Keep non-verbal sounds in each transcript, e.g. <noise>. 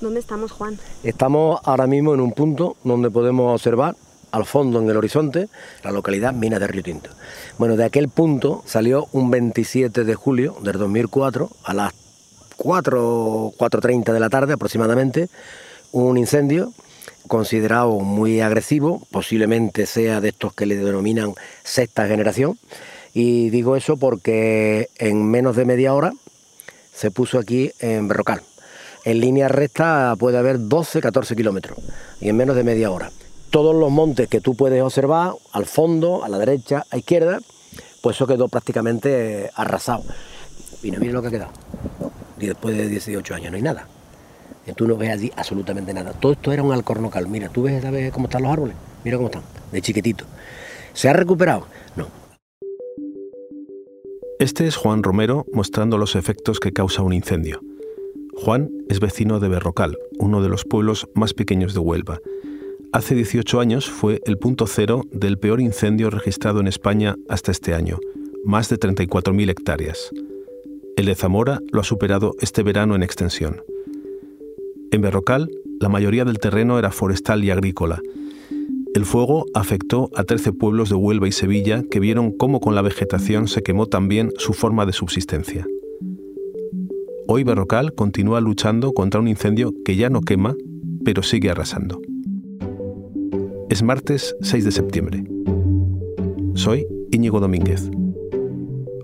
¿Dónde estamos, Juan? Estamos ahora mismo en un punto donde podemos observar al fondo en el horizonte la localidad Mina de Río Tinto. Bueno, de aquel punto salió un 27 de julio del 2004 a las 4, 4.30 de la tarde aproximadamente un incendio considerado muy agresivo, posiblemente sea de estos que le denominan sexta generación. Y digo eso porque en menos de media hora se puso aquí en Berrocal. En línea recta puede haber 12-14 kilómetros y en menos de media hora. Todos los montes que tú puedes observar, al fondo, a la derecha, a izquierda, pues eso quedó prácticamente arrasado. Y no mire lo que ha quedado. Y después de 18 años no hay nada. Tú no ves allí absolutamente nada. Todo esto era un alcornocal. Mira, tú ves, ¿sabes cómo están los árboles? Mira cómo están, de chiquitito. ¿Se ha recuperado? No. Este es Juan Romero mostrando los efectos que causa un incendio. Juan es vecino de Berrocal, uno de los pueblos más pequeños de Huelva. Hace 18 años fue el punto cero del peor incendio registrado en España hasta este año, más de 34.000 hectáreas. El de Zamora lo ha superado este verano en extensión. En Berrocal, la mayoría del terreno era forestal y agrícola. El fuego afectó a 13 pueblos de Huelva y Sevilla que vieron cómo con la vegetación se quemó también su forma de subsistencia. Hoy Berrocal continúa luchando contra un incendio que ya no quema, pero sigue arrasando. Es martes 6 de septiembre. Soy Íñigo Domínguez.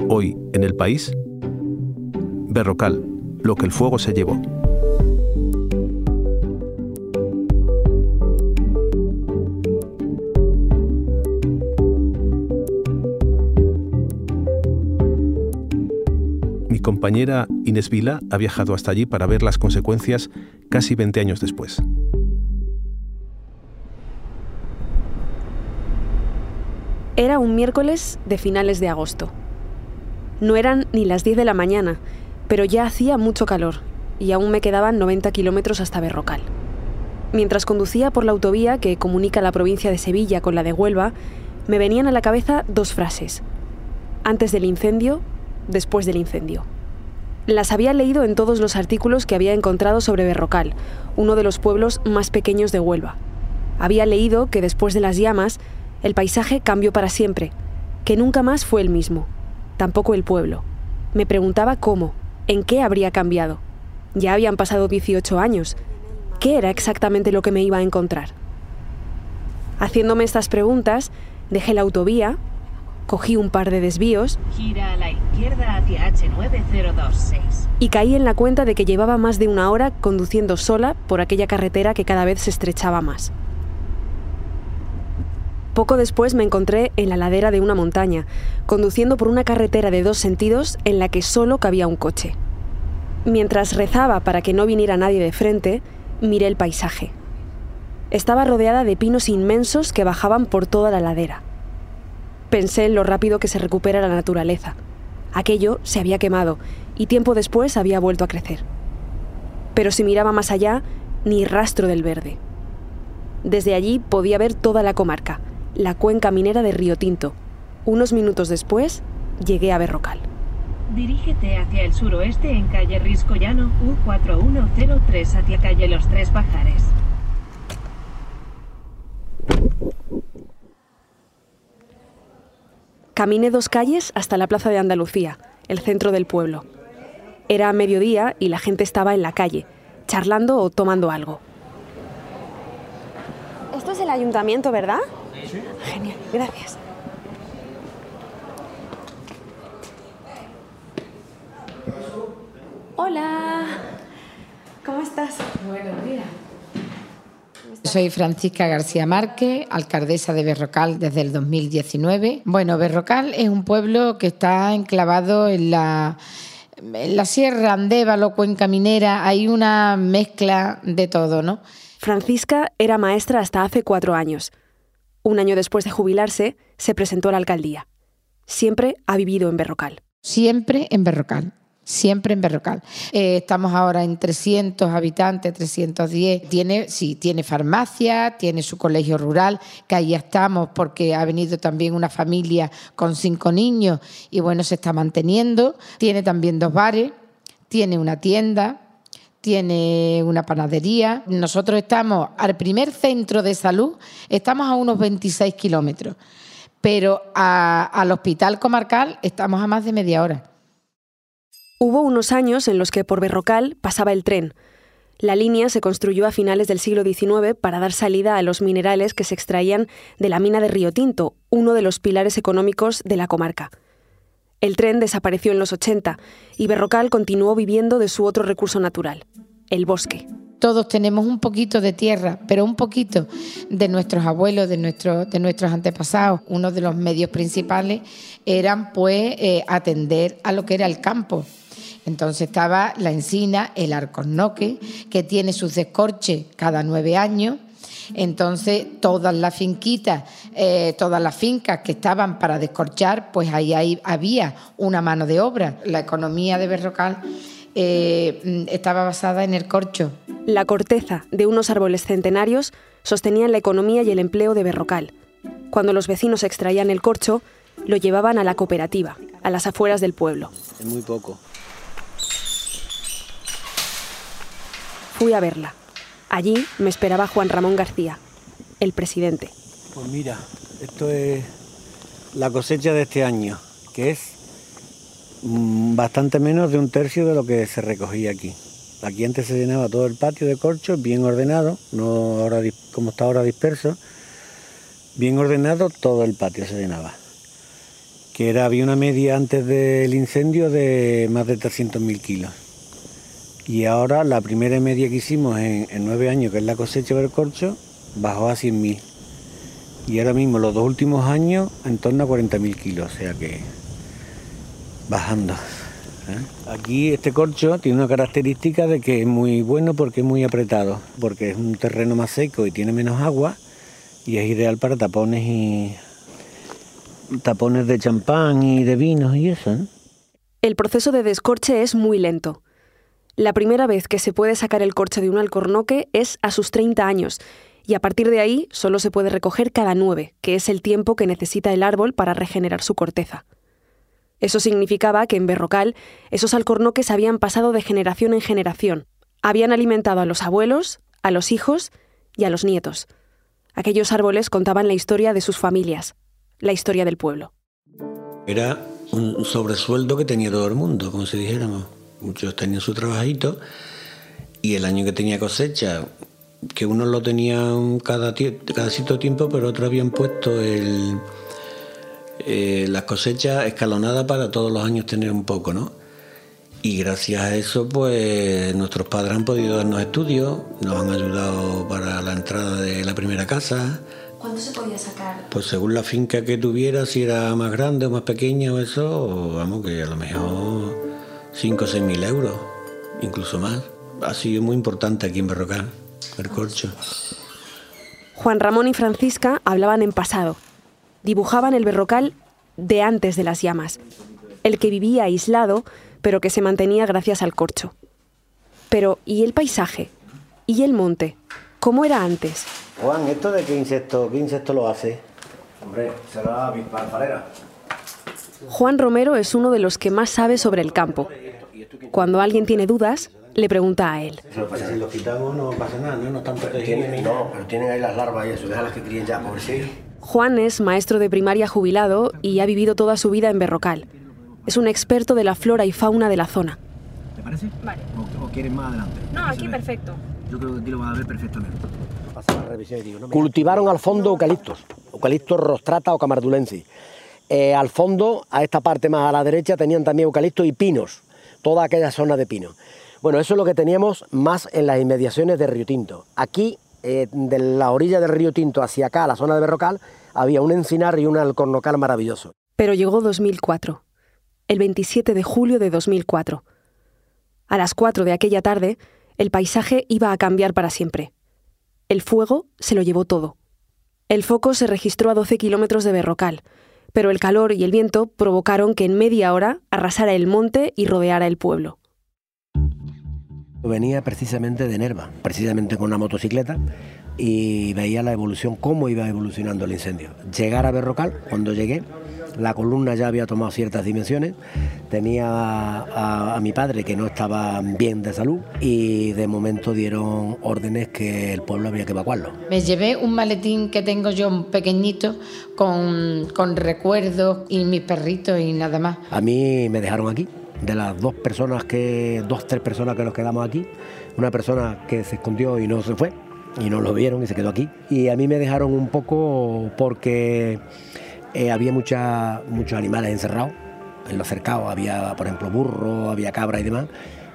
Hoy en el país, Berrocal, lo que el fuego se llevó. Compañera Inés Vila ha viajado hasta allí para ver las consecuencias casi 20 años después. Era un miércoles de finales de agosto. No eran ni las 10 de la mañana, pero ya hacía mucho calor y aún me quedaban 90 kilómetros hasta Berrocal. Mientras conducía por la autovía que comunica la provincia de Sevilla con la de Huelva, me venían a la cabeza dos frases. Antes del incendio, después del incendio. Las había leído en todos los artículos que había encontrado sobre Berrocal, uno de los pueblos más pequeños de Huelva. Había leído que después de las llamas, el paisaje cambió para siempre, que nunca más fue el mismo, tampoco el pueblo. Me preguntaba cómo, en qué habría cambiado. Ya habían pasado 18 años. ¿Qué era exactamente lo que me iba a encontrar? Haciéndome estas preguntas, dejé la autovía, Cogí un par de desvíos. Gira a la izquierda hacia H9026. Y caí en la cuenta de que llevaba más de una hora conduciendo sola por aquella carretera que cada vez se estrechaba más. Poco después me encontré en la ladera de una montaña, conduciendo por una carretera de dos sentidos en la que solo cabía un coche. Mientras rezaba para que no viniera nadie de frente, miré el paisaje. Estaba rodeada de pinos inmensos que bajaban por toda la ladera. Pensé en lo rápido que se recupera la naturaleza. Aquello se había quemado y tiempo después había vuelto a crecer. Pero si miraba más allá, ni rastro del verde. Desde allí podía ver toda la comarca, la cuenca minera de Río Tinto. Unos minutos después, llegué a Berrocal. Dirígete hacia el suroeste en calle Riscollano U4103 hacia calle Los Tres Pajares. Caminé dos calles hasta la Plaza de Andalucía, el centro del pueblo. Era mediodía y la gente estaba en la calle, charlando o tomando algo. Esto es el ayuntamiento, ¿verdad? Sí. Genial, gracias. Hola, ¿cómo estás? Buenos días. Soy Francisca García Márquez, alcaldesa de Berrocal desde el 2019. Bueno, Berrocal es un pueblo que está enclavado en la, en la Sierra Andévalo, Cuenca Minera. Hay una mezcla de todo, ¿no? Francisca era maestra hasta hace cuatro años. Un año después de jubilarse, se presentó a la alcaldía. Siempre ha vivido en Berrocal. Siempre en Berrocal siempre en Berrocal. Eh, estamos ahora en 300 habitantes, 310. Tiene, sí, tiene farmacia, tiene su colegio rural, que ahí estamos porque ha venido también una familia con cinco niños y bueno, se está manteniendo. Tiene también dos bares, tiene una tienda, tiene una panadería. Nosotros estamos al primer centro de salud, estamos a unos 26 kilómetros, pero al hospital comarcal estamos a más de media hora. Hubo unos años en los que por Berrocal pasaba el tren. La línea se construyó a finales del siglo XIX para dar salida a los minerales que se extraían de la mina de Río Tinto, uno de los pilares económicos de la comarca. El tren desapareció en los 80 y Berrocal continuó viviendo de su otro recurso natural, el bosque. Todos tenemos un poquito de tierra, pero un poquito de nuestros abuelos, de, nuestros antepasados. Uno de los medios principales eran pues eh, atender a lo que era el campo. Entonces estaba la encina, el arcornoque, que tiene sus descorches cada nueve años. Entonces, todas las finquitas, eh, todas las fincas que estaban para descorchar, pues ahí, ahí, había una mano de obra. La economía de Berrocal eh, estaba basada en el corcho. La corteza de unos árboles centenarios sostenían la economía y el empleo de Berrocal. Cuando los vecinos extraían el corcho, lo llevaban a la cooperativa, a las afueras del pueblo. Es muy poco. Fui a verla. Allí me esperaba Juan Ramón García, el presidente. Pues mira, esto es la cosecha de este año, que es mm, bastante menos de un tercio de lo que se recogía aquí. Aquí antes se llenaba todo el patio de corcho, bien ordenado, no ahora como está ahora disperso, bien ordenado todo el patio se llenaba. Que era, había una media antes del incendio de más de 300.000 kilos. Y ahora la primera media que hicimos en, nueve años, que es la cosecha del corcho, bajó a 100.000. Y ahora mismo, los dos últimos años, en torno a 40.000 kilos, o sea que bajando. ¿eh? Aquí este corcho tiene una característica de que es muy bueno porque es muy apretado, porque es un terreno más seco y tiene menos agua y es ideal para tapones y tapones de champán y de vinos y eso. ¿eh? El proceso de descorche es muy lento. La primera vez que se puede sacar el corche de un alcornoque es a sus 30 años, y a partir de ahí solo se puede recoger cada nueve, que es el tiempo que necesita el árbol para regenerar su corteza. Eso significaba que en Berrocal esos alcornoques habían pasado de generación en generación, habían alimentado a los abuelos, a los hijos y a los nietos. Aquellos árboles contaban la historia de sus familias, la historia del pueblo. Era un sobresueldo que tenía todo el mundo, como si dijéramos muchos tenían su trabajito y el año que tenía cosecha, que unos lo tenían cada, cada cierto tiempo, pero otros habían puesto el, eh, las cosechas escalonadas para todos los años tener un poco, ¿no? Y gracias a eso, pues nuestros padres han podido darnos estudios, nos han ayudado para la entrada de la primera casa. ¿Cuánto se podía sacar? Pues según la finca que tuviera, si era más grande o más pequeña o eso, vamos, que a lo mejor 5 o 6 mil euros, incluso más. Ha sido muy importante aquí en Berrocal, el corcho. Juan Ramón y Francisca hablaban en pasado. Dibujaban el Berrocal de antes de las llamas, el que vivía aislado, pero que se mantenía gracias al corcho. Pero, ¿y el paisaje? ¿Y el monte? ¿Cómo era antes? Juan, ¿esto de qué insecto, qué insecto lo hace? Hombre, será avispa Juan Romero es uno de los que más sabe sobre el campo. Cuando alguien tiene dudas, le pregunta a él. Si lo quitamos no pasa nada, ¿no? No están protegidos. No, pero tienen ahí las larvas y eso, déjalas que críen ya, por sí. Juan es maestro de primaria jubilado y ha vivido toda su vida en Berrocal. Es un experto de la flora y fauna de la zona. ¿Te parece? Vale. ¿O, quieres más adelante? No, aquí perfecto. Yo creo que aquí lo vas a ver perfectamente. Cultivaron al fondo eucaliptos, eucaliptos rostrata o camardulensis. Eh, al fondo, a esta parte más a la derecha, tenían también eucaliptos y pinos, toda aquella zona de pinos. Bueno, eso es lo que teníamos más en las inmediaciones de Río Tinto. Aquí, eh, de la orilla del Río Tinto hacia acá, la zona de Berrocal, había un encinar y un alcornocal maravilloso. Pero llegó 2004, el 27 de julio de 2004. A las 4 de aquella tarde, el paisaje iba a cambiar para siempre. El fuego se lo llevó todo. El foco se registró a 12 kilómetros de Berrocal, pero el calor y el viento provocaron que en media hora arrasara el monte y rodeara el pueblo. Venía precisamente de Nerva, precisamente con una motocicleta, y veía la evolución, cómo iba evolucionando el incendio. Llegar a Berrocal, cuando llegué, la columna ya había tomado ciertas dimensiones, tenía a, mi padre que no estaba bien de salud y de momento dieron órdenes que el pueblo había que evacuarlo. Me llevé un maletín que tengo yo pequeñito con, con recuerdos y mis perritos y nada más. A mí me dejaron aquí, de las dos personas que, dos, tres personas que nos quedamos aquí, una persona que se escondió y no se fue, y no lo vieron y se quedó aquí. Y a mí me dejaron un poco porque eh, había mucha, muchos animales encerrados. En los cercados había, por ejemplo, burro, había cabra y demás.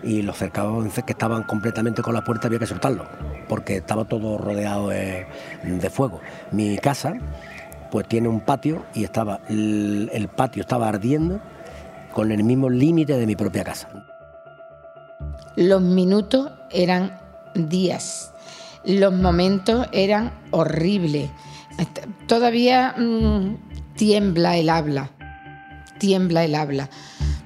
Y los cercados que estaban completamente con la puerta había que soltarlos, porque estaba todo rodeado de, fuego. Mi casa, pues tiene un patio y estaba el patio estaba ardiendo con el mismo límite de mi propia casa. Los minutos eran días, los momentos eran horribles. Todavía mm, tiembla el habla, tiembla el habla.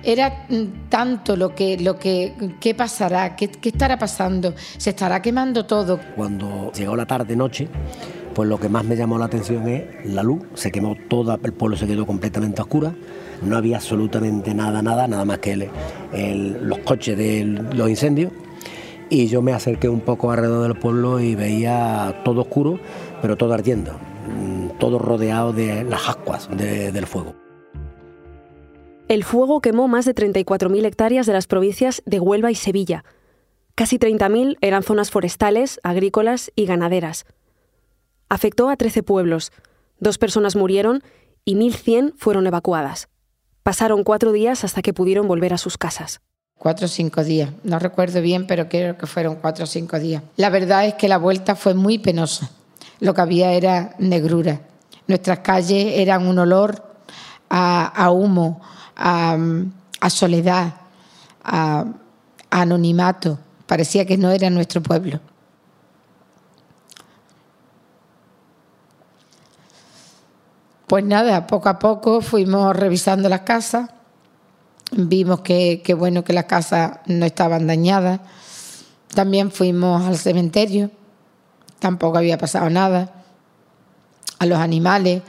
Era mm, tanto lo que, lo que, ¿qué pasará? ¿Qué, ¿Qué estará pasando? ¿Se estará quemando todo? Cuando llegó la tarde-noche, pues lo que más me llamó la atención es la luz. Se quemó toda, el pueblo se quedó completamente oscura. No había absolutamente nada, nada, nada más que los coches de los incendios y yo me acerqué un poco alrededor del pueblo y veía todo oscuro, pero todo ardiendo, todo rodeado de las ascuas del fuego. El fuego quemó más de 34.000 hectáreas de las provincias de Huelva y Sevilla. Casi 30.000 eran zonas forestales, agrícolas y ganaderas. Afectó a 13 pueblos, dos personas murieron y 1.100 fueron evacuadas. Pasaron cuatro días hasta que pudieron volver a sus casas. Cuatro o cinco días, no recuerdo bien, pero creo que fueron cuatro o cinco días. La verdad es que la vuelta fue muy penosa. Lo que había era negrura. Nuestras calles eran un olor a, humo, a, soledad, a, anonimato. Parecía que no era nuestro pueblo. Pues nada, poco a poco fuimos revisando las casas Vimos que, bueno que las casas no estaban dañadas. También fuimos al cementerio, tampoco había pasado nada. A los animales,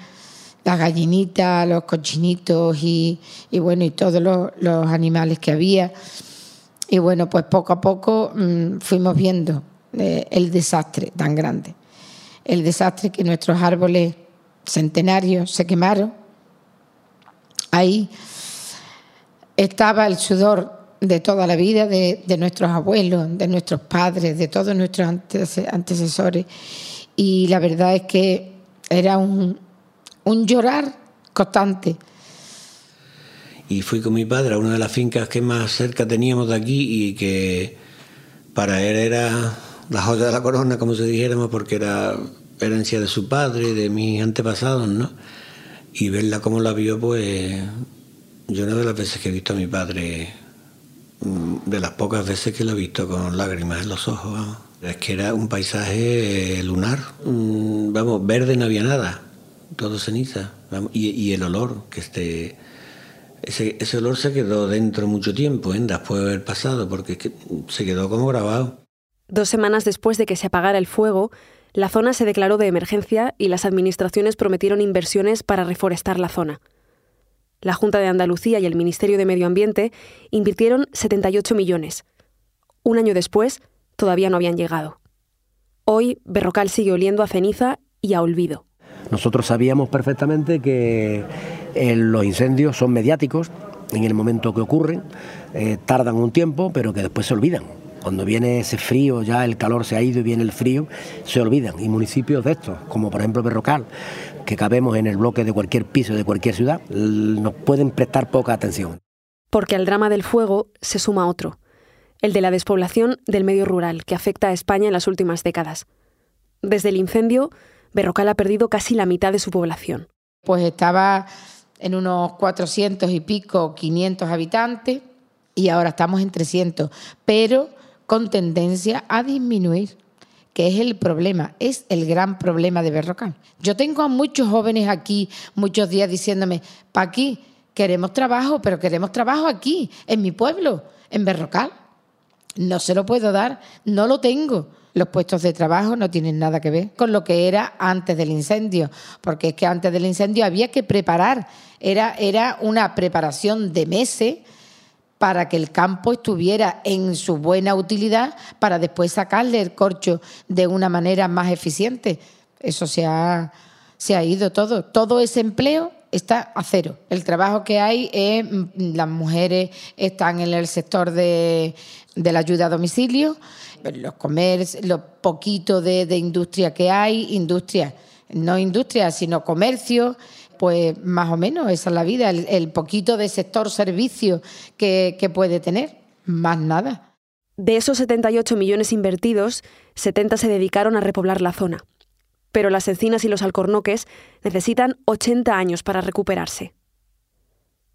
las gallinitas, los cochinitos y, bueno, y todos los, animales que había. Y bueno, pues poco a poco mm, fuimos viendo eh, el desastre tan grande. El desastre que nuestros árboles centenarios se quemaron. Ahí estaba el sudor de toda la vida de, nuestros abuelos, de nuestros padres, de todos nuestros antecesores. Y la verdad es que era un, llorar constante. Y fui con mi padre a una de las fincas que más cerca teníamos de aquí y que para él era la joya de la corona, como se dijéramos, porque era herencia de su padre, de mis antepasados, ¿no? Y verla como la vio, pues yo una de las veces que he visto a mi padre, de las pocas veces que lo he visto con lágrimas en los ojos, vamos, es que era un paisaje lunar. Mm, vamos, verde no había nada, todo ceniza. y, el olor, que este, ese, ese, olor se quedó dentro mucho tiempo, ¿eh? después de haber pasado, porque se quedó como grabado. Dos semanas después de que se apagara el fuego, la zona se declaró de emergencia y las administraciones prometieron inversiones para reforestar la zona. La Junta de Andalucía y el Ministerio de Medio Ambiente invirtieron 78 millones. Un año después, todavía no habían llegado. Hoy, Berrocal sigue oliendo a ceniza y a olvido. Nosotros sabíamos perfectamente que eh, los incendios son mediáticos en el momento que ocurren, eh, tardan un tiempo, pero que después se olvidan. Cuando viene ese frío, ya el calor se ha ido y viene el frío, se olvidan. Y municipios de estos, como por ejemplo Berrocal, que cabemos en el bloque de cualquier piso de cualquier ciudad, nos pueden prestar poca atención. Porque al drama del fuego se suma otro, el de la despoblación del medio rural, que afecta a España en las últimas décadas. Desde el incendio, Berrocal ha perdido casi la mitad de su población. Pues estaba en unos 400 y pico, 500 habitantes, y ahora estamos en 300, pero con tendencia a disminuir que es el problema, es el gran problema de Berrocal. Yo tengo a muchos jóvenes aquí muchos días diciéndome, pa' aquí, queremos trabajo, pero queremos trabajo aquí, en mi pueblo, en Berrocal. No se lo puedo dar, no lo tengo. Los puestos de trabajo no tienen nada que ver con lo que era antes del incendio, porque es que antes del incendio había que preparar Era, era una preparación de meses para que el campo estuviera en su buena utilidad para después sacarle el corcho de una manera más eficiente. Eso se ha, se ha ido todo. Todo ese empleo está a cero. El trabajo que hay es, mm, las mujeres están en el sector de, la ayuda a domicilio, los comercios, lo poquito de, industria que hay, industria, no industria, sino comercio, pues más o menos esa es la vida, el, poquito de sector servicio que, que puede tener, más nada. De esos 78 millones invertidos, 70 se dedicaron a repoblar la zona pero las encinas y los alcornoques necesitan 80 años para recuperarse.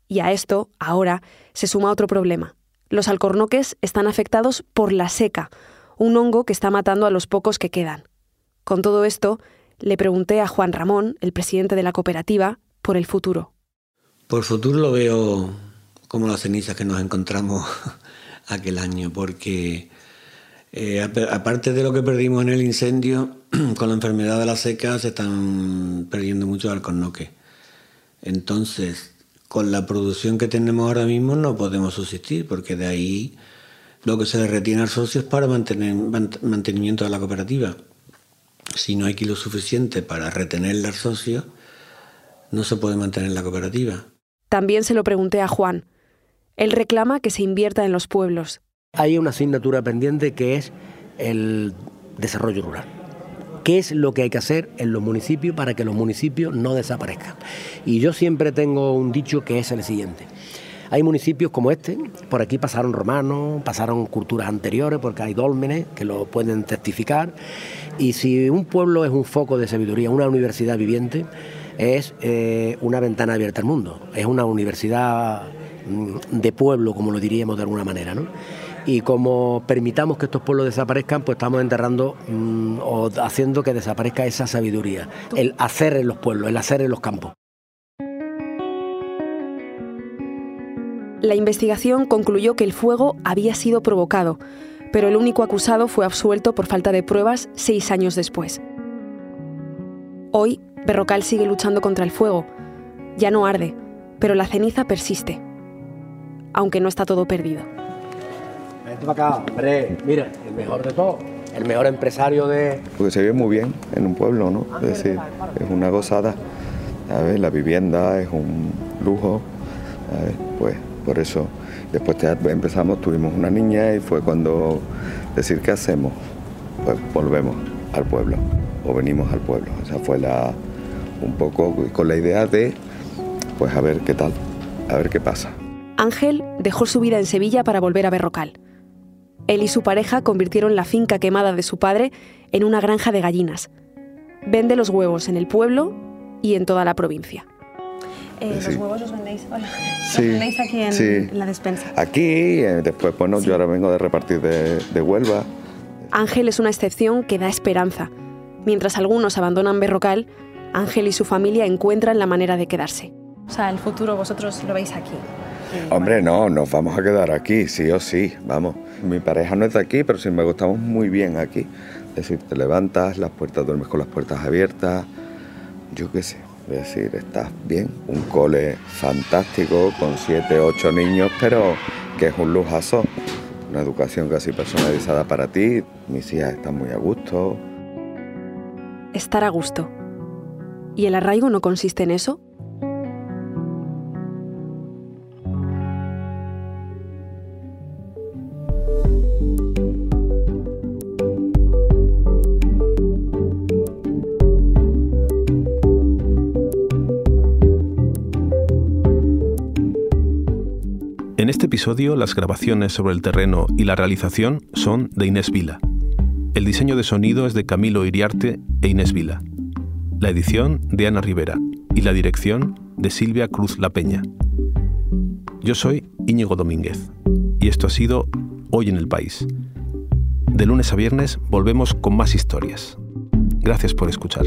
Y a esto, ahora, se suma otro problema. Los alcornoques están afectados por la seca, un hongo que está matando a los pocos que quedan. Con todo esto, le pregunté a Juan Ramón, el presidente de la cooperativa, por el futuro. Por futuro lo veo como las cenizas que nos encontramos <laughs> aquel año, porque eh, aparte de lo que perdimos en el incendio, <clears throat> con la enfermedad de la seca se están perdiendo mucho alcornoques. Entonces, con la producción que tenemos ahora mismo no podemos subsistir, porque de ahí lo que se le retiene al socio es para mantener, mantenimiento de la cooperativa. Si no hay kilos suficientes para retenerle al socio, no se puede mantener la cooperativa. También se lo pregunté a Juan. Él reclama que se invierta en los pueblos, hay una asignatura pendiente que es el desarrollo rural. ¿Qué es lo que hay que hacer en los municipios para que los municipios no desaparezcan? Y yo siempre tengo un dicho que es el siguiente. Hay municipios como este, por aquí pasaron romanos, pasaron culturas anteriores, porque hay dólmenes que lo pueden testificar. Y si un pueblo es un foco de sabiduría, una universidad viviente, es eh, una ventana abierta al mundo, es una universidad mm, de pueblo, como lo diríamos de alguna manera. ¿no? y como permitamos que estos pueblos desaparezcan, pues estamos enterrando mm, o haciendo que desaparezca esa sabiduría, el hacer en los pueblos, el hacer en los campos. La investigación concluyó que el fuego había sido provocado, pero el único acusado fue absuelto por falta de pruebas seis años después. Hoy, Berrocal sigue luchando contra el fuego. Ya no arde, pero la ceniza persiste, aunque no está todo perdido acá, hombre, mira, el mejor de todo, el mejor empresario de... Porque se vive muy bien en un pueblo, ¿no? Es decir, es una gozada. A ver, la vivienda es un lujo, pues por eso después empezamos, tuvimos una niña y fue cuando decir qué hacemos, pues volvemos al pueblo o venimos al pueblo. O sea, fue la un poco con la idea de pues a ver qué tal, a ver qué pasa. Ángel dejó su vida en Sevilla para volver a Berrocal. Él y su pareja convirtieron la finca quemada de su padre en una granja de gallinas. Vende los huevos en el pueblo y en toda la provincia. Eh, los huevos los vendéis, vendéis aquí en, la despensa. Aquí, eh, después, bueno, yo ahora vengo de repartir de, de Huelva. Ángel es una excepción que da esperanza. Mientras algunos abandonan Berrocal, Ángel y su familia encuentran la manera de quedarse. O sea, el futuro vosotros lo veis aquí. Hombre, no, nos vamos a quedar aquí, sí o sí, vamos. Mi pareja no es de aquí, pero sí me gustamos muy bien aquí. Es decir, te levantas, las puertas, duermes con las puertas abiertas, yo qué sé, decir, estás bien. Un cole fantástico, con siete, ocho niños, pero que es un lujazo. Una educación casi personalizada para ti, mis hijas están muy a gusto. Estar a gusto. ¿Y el arraigo no consiste en eso? Episodio, las grabaciones sobre el terreno y la realización son de Inés Vila. El diseño de sonido es de Camilo Iriarte e Inés Vila. La edición de Ana Rivera y la dirección de Silvia Cruz La Peña. Yo soy Íñigo Domínguez y esto ha sido Hoy en el País. De lunes a viernes volvemos con más historias. Gracias por escuchar.